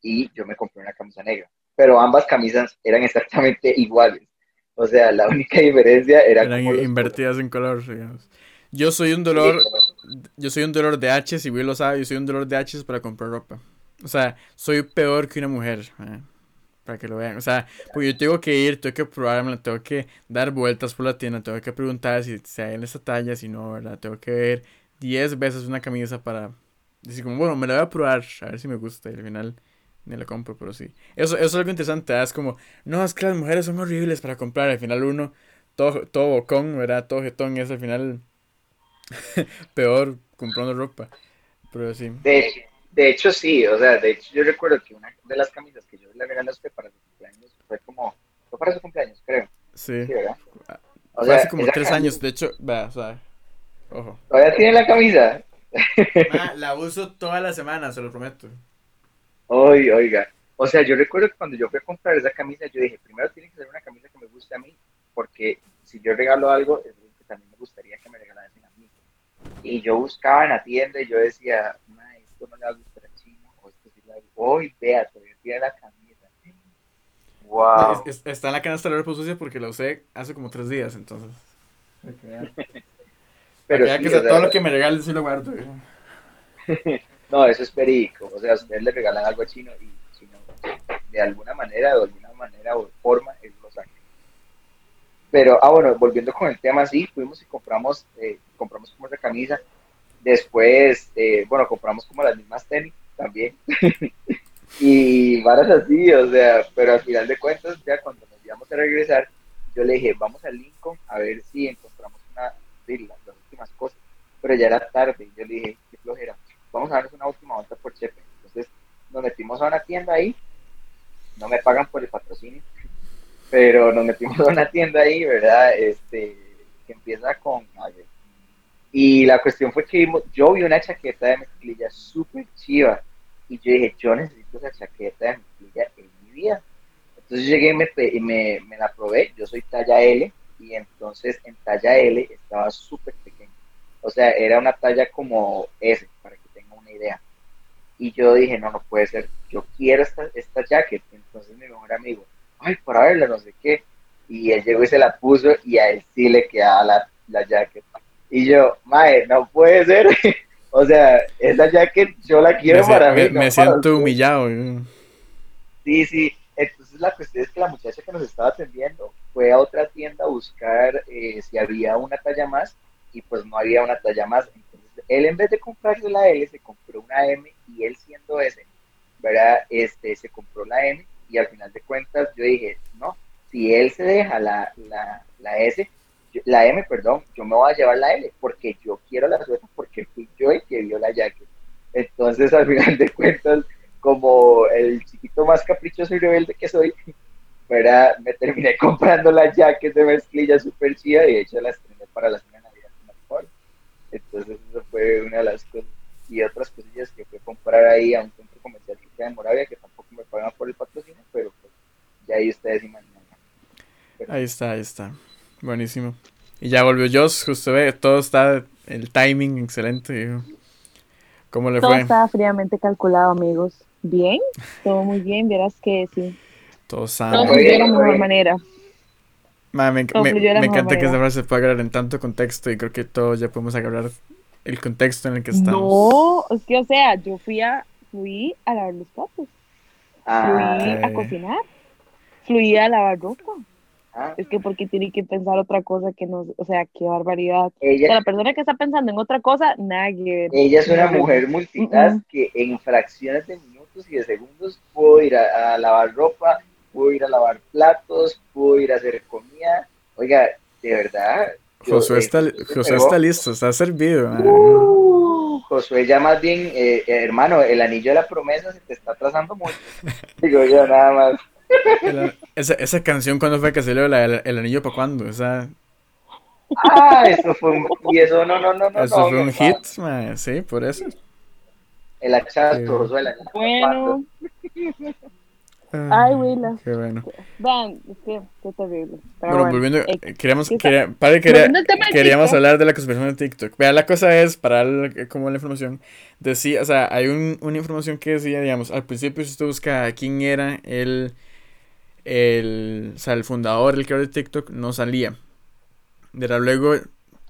y yo me compré una camisa negra. Pero ambas camisas eran exactamente [laughs] iguales. O sea, la única [laughs] diferencia era Eran como invertidas en color, digamos. Yo soy un dolor, yo soy un dolor de H, si Will lo sabe, yo soy un dolor de H para comprar ropa. O sea, soy peor que una mujer, eh, para que lo vean. O sea, pues yo tengo que ir, tengo que probármela, tengo que dar vueltas por la tienda, tengo que preguntar si, si hay en esa talla, si no, ¿verdad? Tengo que ver 10 veces una camisa para decir como, bueno, me la voy a probar, a ver si me gusta, y al final ni la compro, pero sí. Eso, eso es algo interesante, es como, no, es que las mujeres son horribles para comprar, al final uno, todo, todo bocón, ¿verdad? Todo jetón, es al final [laughs] peor comprando ropa, pero sí. De, de hecho, sí, o sea, de hecho yo recuerdo que una de las camisas que yo le regalé a usted para su cumpleaños fue como, fue para su cumpleaños, creo. Sí. Sí, ¿verdad? O Fue sea, hace como tres camisa- años, de hecho, vea, o sea, ojo. ¿Todavía tiene la camisa? la uso toda la semana, se lo prometo. Oy, oiga. O sea, yo recuerdo que cuando yo fui a comprar esa camisa, yo dije, primero tiene que ser una camisa que me guste a mí, porque si yo regalo algo, es que también me gustaría que me regalasen a mí. Y yo buscaba en la tienda y yo decía, "Mae, esto no le va a gustar al chino, o esto sí le va a gustar. Uy, vea, todavía tiene la camisa. Wow. Es- es- está en la canasta de la sucia porque la usé hace como tres días, entonces. [laughs] Pero sí, que o sea, todo lo que me regalen sí lo guardo. eh. [laughs] No, eso es perico. O sea, a ustedes le regalan algo a chino y chino, de alguna manera, de alguna manera o forma, él lo saca. Pero, ah, bueno, volviendo con el tema, sí, fuimos y compramos, eh, compramos como esa camisa. Después, eh, bueno, compramos como las mismas tenis también. [laughs] y varas así, o sea, pero al final de cuentas, ya cuando nos íbamos a regresar, yo le dije, vamos al Lincoln a ver si encontramos una de las, las últimas cosas. Pero ya era tarde, yo le dije, qué flojera, vamos a darnos una última vuelta por Chepe. Entonces nos metimos a una tienda ahí, no me pagan por el patrocinio, pero nos metimos a una tienda ahí, ¿verdad? Este, que empieza con... y la cuestión fue que vimos, yo vi una chaqueta de mezclilla súper chiva, y yo dije, yo necesito esa chaqueta de mezclilla en mi vida. Entonces llegué y me, la probé, yo soy talla L, y entonces en talla L estaba súper pequeña. O sea, era una talla como S, para que tenga una idea. Y yo dije, no, no puede ser, yo quiero esta, esta jacket. Entonces mi mejor amigo, ay, para verla, no sé qué. Y él llegó y se la puso y a él sí le quedaba la, la jacket. Y yo, mae, no puede ser. [laughs] o sea, esa jacket yo la quiero Me, para mí. me- no me para siento humillado. Sí, sí. Entonces la cuestión es que la muchacha que nos estaba atendiendo fue a otra tienda a buscar eh, si había una talla más y pues no había una talla más. Entonces él en vez de comprarse la L se compró una M y él siendo S, ¿verdad? Este, se compró la M y al final de cuentas yo dije, no, si él se deja la, la, la S, la M, perdón, yo me voy a llevar la L porque yo quiero la suelta porque fui yo el que vio la jacket. Entonces al final de cuentas como el chiquito más caprichoso y rebelde que soy, ¿verdad? me terminé [laughs] comprando la jacket de mezclilla super chida y de hecho la estrené para la cena de Navidad Alcohol. Entonces eso fue una de las cosas. Y otras cosillas que fui a comprar ahí a un centro comercial que queda en Moravia, que tampoco me pagan por el patrocinio, pero pues ya ahí ustedes imaginan. Pero- Ahí está, ahí está. Buenísimo. Y ya volvió Joss, justo ve, todo está, el timing excelente. hijo. ¿Cómo le Todo fue? estaba fríamente calculado, amigos. Bien, todo muy bien, verás que sí. Todo Todo sano. Fluyó de la mejor manera. Ma, me, todo encanta que esa manera. frase se pueda agarrar en tanto contexto y creo que todos ya podemos agarrar el contexto en el que estamos. No, es que, o sea, yo fui a, fui a lavar los platos, Ah, a cocinar, fui a lavar ropa. Ah, Es que porque tiene que pensar otra cosa que no, o sea, qué barbaridad. O sea, ella, la persona que está pensando en otra cosa, ver. ella es una mujer multitask que en fracciones de minutos y de segundos pudo ir a, a lavar ropa, pudo ir a lavar platos, pudo ir a hacer comida. Oiga, de verdad. Josué eh, está, se Josué está listo, está servido. Uh, Josué, ya más bien, eh, eh, hermano, el anillo de la promesa se te está atrasando mucho. [laughs] Digo yo, nada más. Esa, esa canción, ¿cuándo fue que salió? La, el, el anillo para cuándo? Esa, Ah, eso fue un. Y eso no, no, no, no. eso no, fue un hit, man, sí, por eso. El hachazo, Sí. Josué, el anillo. Bueno, [laughs] Ay, Willa. Qué bueno. vean, es que qué terrible. Pero Bueno, bueno, volviendo, eh, queríamos, ¿qué quería, padre, queríamos hablar de la conspiración de TikTok. Vea, la cosa es, para darle como la información, decía, o sea, hay un- una información que decía, digamos, al principio si usted busca quién era el, el, o sea, el fundador, el creador de TikTok, no salía. Pero luego,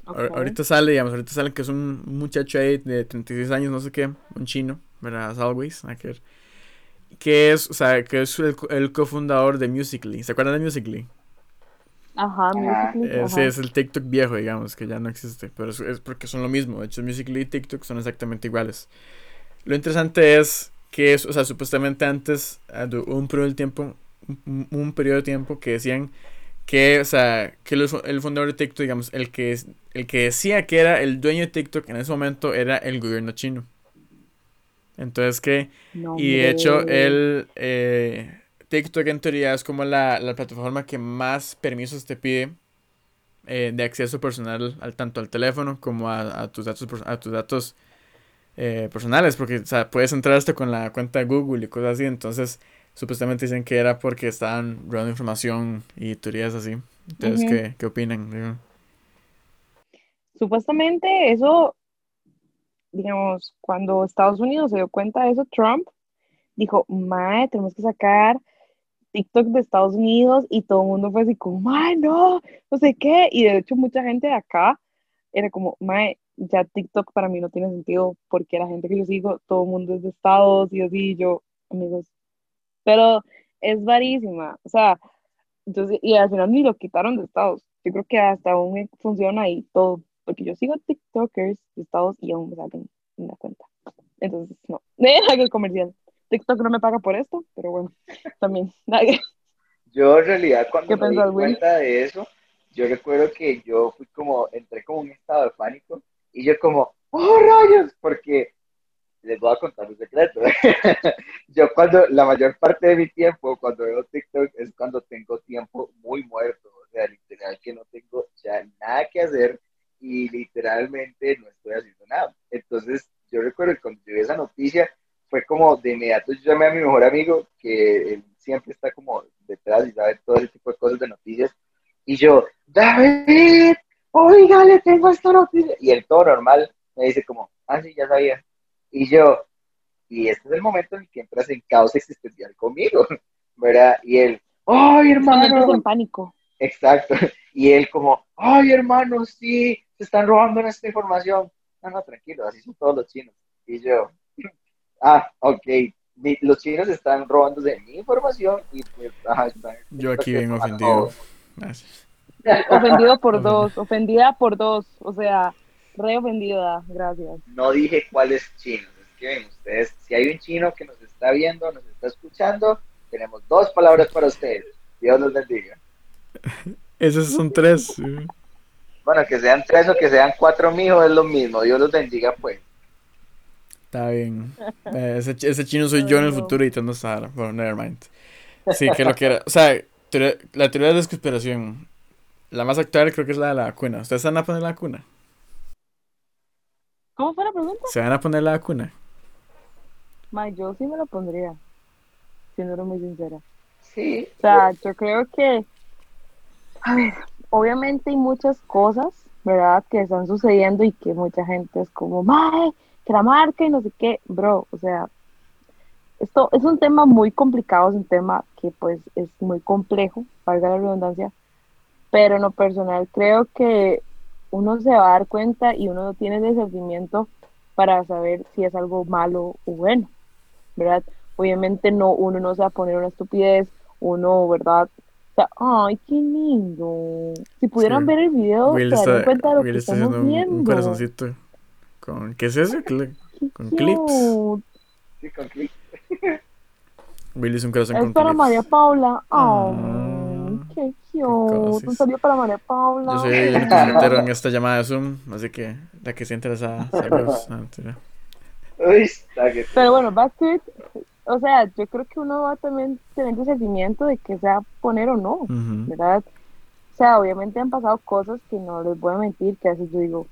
ahorita sale, digamos, ahorita sale que es un muchacho ahí de 36 años, no sé qué, un chino, ¿verdad? As always, que es, o sea, que es el, el cofundador de Musical.ly. ¿Se acuerdan de Musical.ly? Ajá, Ajá. Musical.ly, Eh, sí, es el TikTok viejo, digamos, que ya no existe, pero es, es porque son lo mismo. De hecho, Musical.ly y TikTok son exactamente iguales. Lo interesante es que, es, o sea, supuestamente antes, ah, un periodo de tiempo, un, un periodo de tiempo que decían que, o sea, que los- el fundador de TikTok, digamos, el que, el que decía que era el dueño de TikTok en ese momento era el gobierno chino. Entonces que No, y de hecho, el eh, TikTok en teoría es como la, la plataforma que más permisos te pide eh, de acceso personal al tanto al teléfono como a, a tus datos a tus datos eh, personales, porque o sea, puedes entrar hasta con la cuenta de Google y cosas así, entonces supuestamente dicen que era porque estaban robando información y teorías así. Entonces. ¿qué, qué opinan? Digo, Supuestamente eso, digamos, cuando Estados Unidos se dio cuenta de eso, Trump dijo, mae, tenemos que sacar TikTok de Estados Unidos y todo el mundo fue así como, mae, no, no sé qué. Y de hecho mucha gente de acá era como, mae, ya TikTok para mí no tiene sentido porque la gente que yo sigo, todo el mundo es de Estados y así, yo, amigos. Pero es varísima, o sea, entonces, y al final ni lo quitaron de Estados. Yo creo que hasta aún funciona ahí todo, porque yo sigo TikTokers de Estados y aún me salen en la cuenta. Entonces, no, [laughs] nada que comercial. TikTok no me paga por esto, pero bueno, [laughs] también. nadie- Yo en realidad cuando ¿Qué me di pensás, Will? cuenta de eso, yo recuerdo que yo fui como, entré como en un estado de pánico y yo como, ¡oh rayos! Porque les voy a contar un secreto. [laughs] yo cuando, la mayor parte de mi tiempo cuando veo TikTok es cuando tengo tiempo muy muerto, o sea, literal que no tengo ya nada que hacer y literalmente no estoy haciendo nada. Entonces yo recuerdo que cuando yo vi esa noticia fue como de inmediato yo llamé a mi mejor amigo que él siempre está como detrás y sabe todo ese tipo de cosas de noticias y yo, David, oiga, le tengo esta noticia y él todo normal me dice como, ah sí, ya sabía y yo, y este es el momento en el que entras en caos existencial conmigo, [laughs] ¿verdad? Y él, ay hermano, en pánico. Exacto. Y él como, ay hermano, sí, se están robando nuestra información. No, no, tranquilo, así son todos los chinos. Y yo, [laughs] ah, ok, los chinos están robando de mi información y pues, ajá, están- yo aquí bien ofendido. Gracias. [laughs] Ofendido por dos, ofendida por dos, o sea, re ofendida, gracias. No dije cuáles chinos. Es que ven ustedes, si hay un chino que nos está viendo, nos está escuchando, tenemos dos palabras para ustedes. Dios los bendiga. [laughs] Esos son tres. sí. Bueno, que sean tres o que sean cuatro mijos es lo mismo. Dios los bendiga, pues. Está bien. [laughs] Eh, ese, ch- ese chino soy yo en el futuro editando Sahara. Bueno, nevermind. Sí, que lo que era. O sea, teoría- la teoría de la conspiración. La más actual creo que es la de la vacuna. ¿Ustedes se van a poner la vacuna? ¿Cómo fue la pregunta? ¿Se van a poner la vacuna? Ma, yo sí me lo pondría, siendo muy sincera. Sí. O sea, yo creo que, a ver, obviamente hay muchas cosas, ¿verdad? Que están sucediendo y que mucha gente es como, que la marca y no sé qué, bro, o sea, esto es un tema muy complicado, es un tema que pues es muy complejo, valga la redundancia, pero en lo personal creo que uno se va a dar cuenta y uno no tiene discernimiento para saber si es algo malo o bueno, ¿verdad? Obviamente no, uno no se va a poner una estupidez, uno, ¿verdad? Sea, ay, qué lindo. Si pudieran Sí. ver el video, Will se darían está, cuenta de lo Will que está estamos haciendo un, un viendo. corazoncito. Con, ¿Qué es eso? ¿Qué con clips. cute. Sí, con clic. Will hizo un corazón Es con para clips. María Paula. Ah, Ay, qué cute. Un saludo para María Paula. Yo soy el tuitero en esta llamada de Zoom, así que la que esté interesada, saludos. No. Uy, está que... Pero bueno, back to it. O sea, yo creo que uno va también tener el sentimiento de que sea poner o no. ¿verdad? O sea, obviamente han pasado cosas que no les voy a mentir, que a veces yo digo,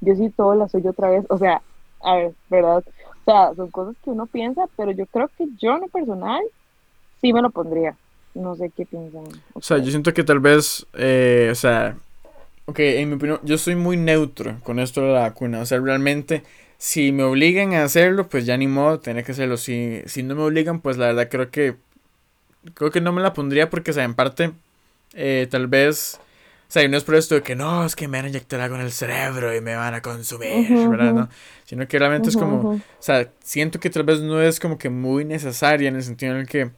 yo sí todo la soy otra vez. O sea, a ver, ¿verdad? O sea, son cosas que uno piensa, pero yo creo que yo en lo personal sí me lo pondría. No sé qué piensan. O sea, yo siento que tal vez, eh, o sea, ok, en mi opinión, yo soy muy neutro con esto de la vacuna. O sea, realmente, si me obligan a hacerlo, pues ya ni modo, tener que hacerlo. Si, si no me obligan, pues la verdad creo que, creo que no me la pondría porque, o sea, en parte, eh, tal vez, o sea, y no es por esto de que no, es que me van a inyectar algo en el cerebro y me van a consumir, ¿verdad? ¿No? Sino que realmente es como, o sea, siento que tal vez no es como que muy necesaria en el sentido en el que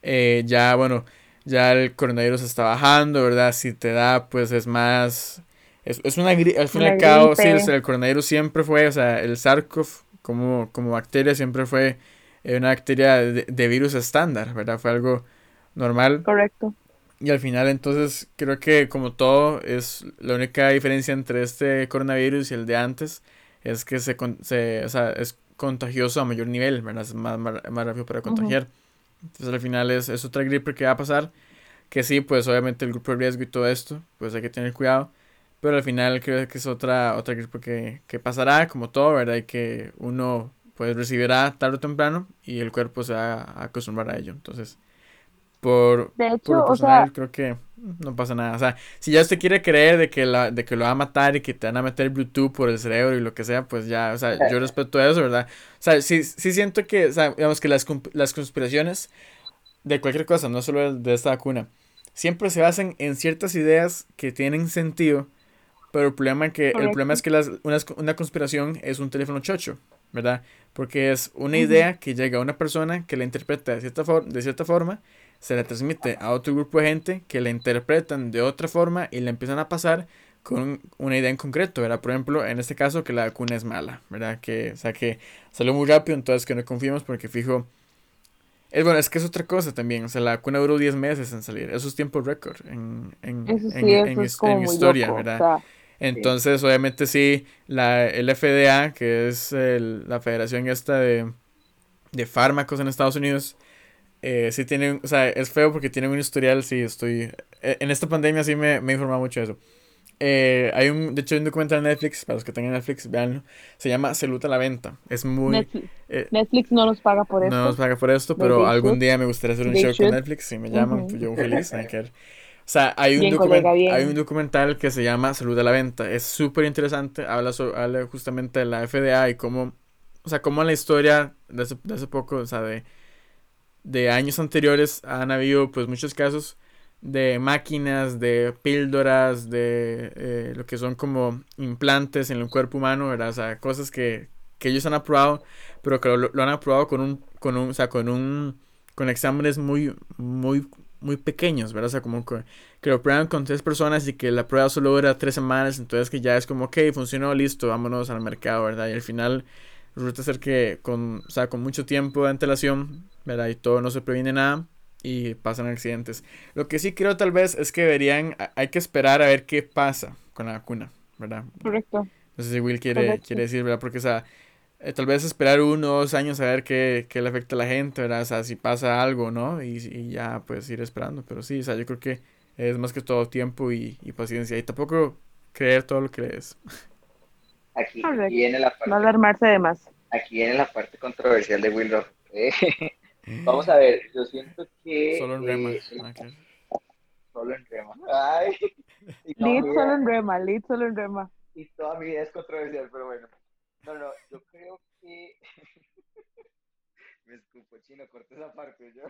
eh, ya, bueno, ya el coronavirus está bajando, ¿verdad? Si te da, pues es más... Es, es una gripe, al fin y Una al cabo, sí, el coronavirus siempre fue, o sea, el SARS-CoV como, como bacteria siempre fue eh, una bacteria de, de virus estándar, ¿verdad? Fue algo normal. Correcto. Y al final, entonces, creo que como todo, es la única diferencia entre este coronavirus y el de antes es que se, con- se o sea, es contagioso a mayor nivel, ¿verdad? Es más, más, más rápido para contagiar. Entonces, al final es, es otra gripe que va a pasar, que sí, pues obviamente el grupo de riesgo y todo esto, pues hay que tener cuidado. Pero al final creo que es otra, otra gripe que, que pasará, como todo, ¿verdad? Y que uno pues recibirá tarde o temprano y el cuerpo se va a acostumbrar a ello. Entonces, por, De por hecho, lo o sea, personal, creo que no pasa nada. O sea, si ya usted quiere creer de que, la, de que lo va a matar y que te van a meter Bluetooth por el cerebro y lo que sea, pues ya, o sea, yo respeto eso, ¿verdad? O sea, sí, sí siento que, o sea, digamos que las, las conspiraciones de cualquier cosa, no solo de esta vacuna, siempre se basan en ciertas ideas que tienen sentido, pero el problema, que, el problema es que las, una, una conspiración es un teléfono chocho, ¿verdad? Porque es una idea que llega a una persona que la interpreta de cierta, for- de cierta forma, se la transmite a otro grupo de gente que la interpretan de otra forma y la empiezan a pasar con una idea en concreto, ¿verdad? Por ejemplo, en este caso que la vacuna es mala, ¿verdad? Que, o sea, que salió muy rápido, entonces que no confiemos porque fijo... Es bueno, es que es otra cosa también, o sea, la vacuna duró 10 meses en salir, eso es tiempo récord en, en, en- historia, loco. ¿verdad? O sea, Entonces, obviamente sí, la, el FDA, que es el- la federación esta de, de fármacos en Estados Unidos, eh, sí tienen, o sea, es feo porque tienen un historial, sí, estoy, eh, en esta pandemia sí me, me he informado mucho de eso. Eh, hay un, de hecho, hay un documental en Netflix, para los que tengan Netflix, veanlo, se llama Salud a la Venta, es muy... Netflix, eh, Netflix no nos paga por no esto. nos paga por esto, pero algún día me gustaría hacer un show con. Netflix, si me llaman, Ujú. pues yo feliz, que ver. O sea, hay un, colega, hay un documental que se llama Salud a la Venta. Es súper interesante. Habla, so- habla justamente de la FDA y cómo, o sea, cómo en la historia de hace, de hace poco, o sea, de, de años anteriores, han habido pues muchos casos de máquinas, de píldoras, de eh, lo que son como implantes en el cuerpo humano, ¿verdad? O sea, cosas que, que ellos han aprobado, pero que lo, lo han aprobado con un, con un, o sea, con un, con exámenes muy, muy, muy pequeños, ¿verdad? O sea, como que, que lo prueban con tres personas y que la prueba solo dura tres semanas, entonces que ya es como, ok, funcionó, listo, vámonos al mercado, ¿verdad? Y al final resulta ser que con, o sea, con mucho tiempo de antelación, ¿verdad? Y todo no se previene nada y pasan accidentes. Lo que sí creo tal vez es que deberían, hay que esperar a ver qué pasa con la vacuna, ¿verdad? Correcto. No sé si Will quiere, Correcto. quiere decir, ¿verdad? Porque, o sea, eh, tal vez esperar uno o dos años a ver qué, qué le afecta a la gente, ¿verdad? O sea, si pasa algo, ¿no? Y, y ya, pues, ir esperando. Pero sí, o sea, yo creo que es más que todo tiempo y, y paciencia. Y tampoco creer todo lo que lees. Aquí, aquí viene la No parte, alarmarse de más. aquí viene la parte controversial de Will Rock. Eh, [laughs] Vamos a ver, yo siento que Solo en rema. eh, ok. solo en rema. Ay, [laughs] Lead solo en rema, lead solo en rema. y toda mi vida es controversial, pero bueno. No, no, yo creo que [laughs] me escupo chino, corta esa parte yo.